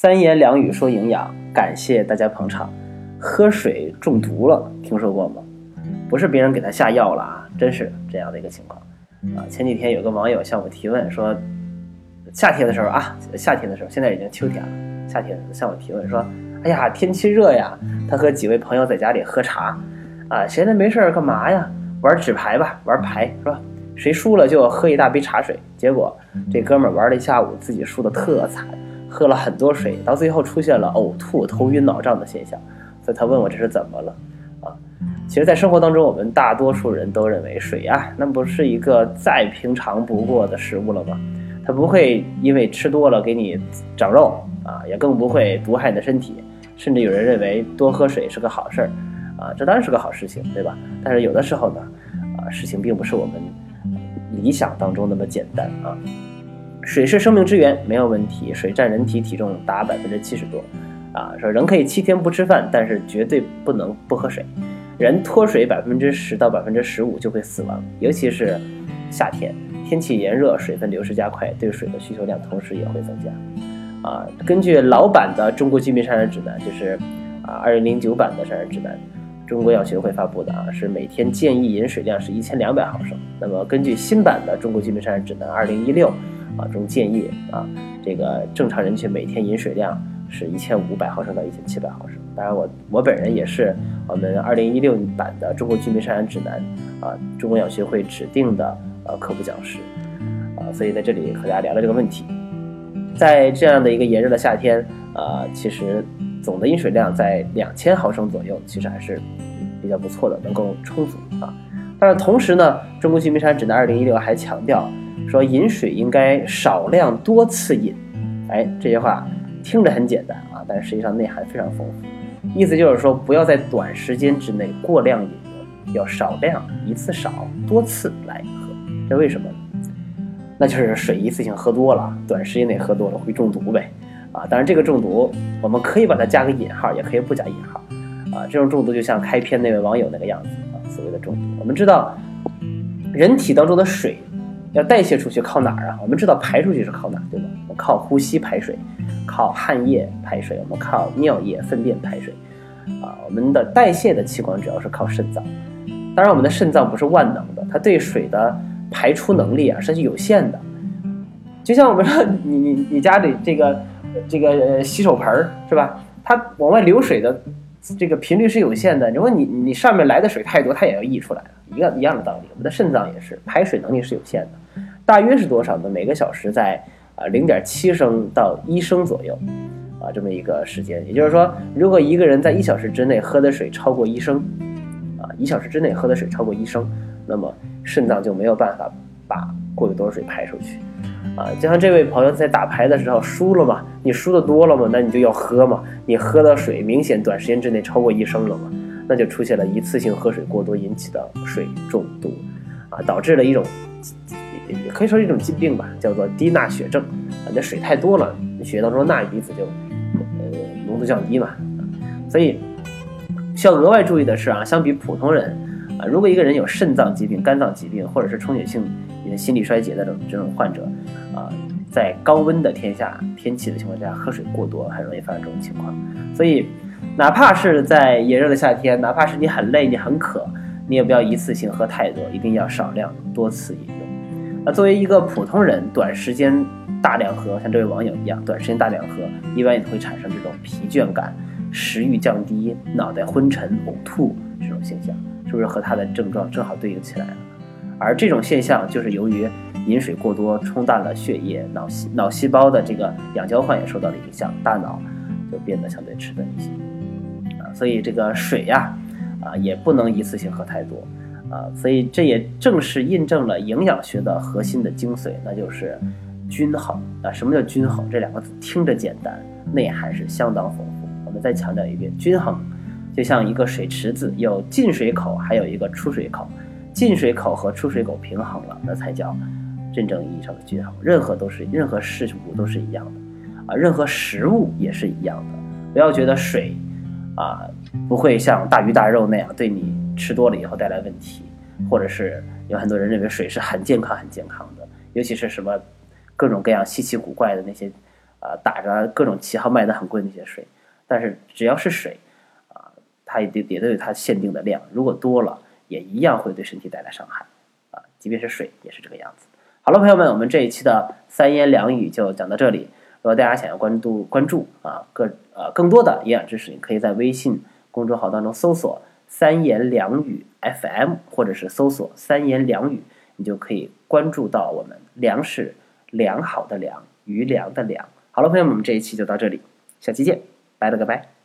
三言两语说营养，感谢大家捧场。喝水中毒了，听说过吗？不是别人给他下药了啊，真是这样的一个情况啊。前几天有个网友向我提问说，夏天的时候啊，夏天的时候，现在已经秋天了，夏天向我提问说，哎呀，天气热呀，他和几位朋友在家里喝茶，啊，闲着没事儿干嘛呀？玩纸牌吧，玩牌是吧？谁输了就喝一大杯茶水。结果这哥们儿玩了一下午，自己输的特惨。喝了很多水，到最后出现了呕吐、头晕脑胀的现象，所以他问我这是怎么了啊？其实，在生活当中，我们大多数人都认为水啊，那不是一个再平常不过的食物了吗？它不会因为吃多了给你长肉啊，也更不会毒害你的身体，甚至有人认为多喝水是个好事儿啊，这当然是个好事情，对吧？但是有的时候呢，啊，事情并不是我们理想当中那么简单啊。水是生命之源，没有问题。水占人体体重达百分之七十多，啊，说人可以七天不吃饭，但是绝对不能不喝水。人脱水百分之十到百分之十五就会死亡，尤其是夏天，天气炎热，水分流失加快，对水的需求量同时也会增加。啊，根据老版的《中国居民膳食指南》，就是啊二零零九版的膳食指南，中国药学会发布的啊，是每天建议饮水量是一千两百毫升。那么根据新版的《中国居民膳食指南》二零一六。啊，中建议啊，这个正常人群每天饮水量是一千五百毫升到一千七百毫升。当然，我我本人也是我们二零一六版的《中国居民膳食指南》啊，中国药学会指定的呃科普讲师啊，所以在这里和大家聊聊这个问题。在这样的一个炎热的夏天啊，其实总的饮水量在两千毫升左右，其实还是比较不错的，能够充足啊。但是同时呢，《中国居民膳食指南》二零一六还强调。说饮水应该少量多次饮，哎，这些话听着很简单啊，但实际上内涵非常丰富。意思就是说，不要在短时间之内过量饮用，要少量一次少多次来喝。这为什么？那就是水一次性喝多了，短时间内喝多了会中毒呗。啊，当然这个中毒我们可以把它加个引号，也可以不加引号。啊，这种中毒就像开篇那位网友那个样子啊，所谓的中毒。我们知道，人体当中的水。要代谢出去靠哪儿啊？我们知道排出去是靠哪，对吧？我们靠呼吸排水，靠汗液排水，我们靠尿液、粪便排水，啊，我们的代谢的器官主要是靠肾脏。当然，我们的肾脏不是万能的，它对水的排出能力啊是有限的。就像我们说，你你你家里这个这个洗手盆儿是吧？它往外流水的这个频率是有限的。如果你你上面来的水太多，它也要溢出来。一个一样的道理，我们的肾脏也是排水能力是有限的，大约是多少呢？每个小时在啊零点七升到一升左右，啊这么一个时间。也就是说，如果一个人在一小时之内喝的水超过一升，啊一小时之内喝的水超过一升，那么肾脏就没有办法把过多的水排出去，啊就像这位朋友在打牌的时候输了嘛，你输的多了嘛，那你就要喝嘛，你喝的水明显短时间之内超过一升了嘛。那就出现了一次性喝水过多引起的水中毒，啊，导致了一种，也可以说是一种疾病吧，叫做低钠血症。啊，那水太多了，血液当中钠离子就，呃，浓度降低嘛。所以需要额外注意的是啊，相比普通人，啊，如果一个人有肾脏疾病、肝脏疾病，或者是充血性你的心力衰竭的这种这种患者，啊，在高温的天下天气的情况下喝水过多，很容易发生这种情况。所以。哪怕是在炎热的夏天，哪怕是你很累、你很渴，你也不要一次性喝太多，一定要少量多次饮用。那作为一个普通人，短时间大量喝，像这位网友一样，短时间大量喝，一般也会产生这种疲倦感、食欲降低、脑袋昏沉、呕吐这种现象，是不是和他的症状正好对应起来了？而这种现象就是由于饮水过多冲淡了血液，脑细脑细胞的这个氧交换也受到了影响，大脑就变得相对迟钝一些啊。所以这个水呀，啊也不能一次性喝太多，啊，所以这也正是印证了营养学的核心的精髓，那就是均衡啊。什么叫均衡？这两个字听着简单，内涵是相当丰富。我们再强调一遍，均衡就像一个水池子，有进水口，还有一个出水口，进水口和出水口平衡了，那才叫真正意义上的均衡。任何都是任何事物都是一样的，啊，任何食物也是一样的。不要觉得水。啊，不会像大鱼大肉那样对你吃多了以后带来问题，或者是有很多人认为水是很健康、很健康的，尤其是什么各种各样稀奇古怪的那些啊打着各种旗号卖的很贵那些水，但是只要是水啊，它也得也都有它限定的量，如果多了也一样会对身体带来伤害啊，即便是水也是这个样子。好了，朋友们，我们这一期的三言两语就讲到这里。如果大家想要关注关注啊各呃更多的营养知识，你可以在微信公众号当中搜索“三言两语 FM” 或者是搜索“三言两语”，你就可以关注到我们粮食良好的良余粮的粮。好了，朋友们，我们这一期就到这里，下期见，拜了个拜。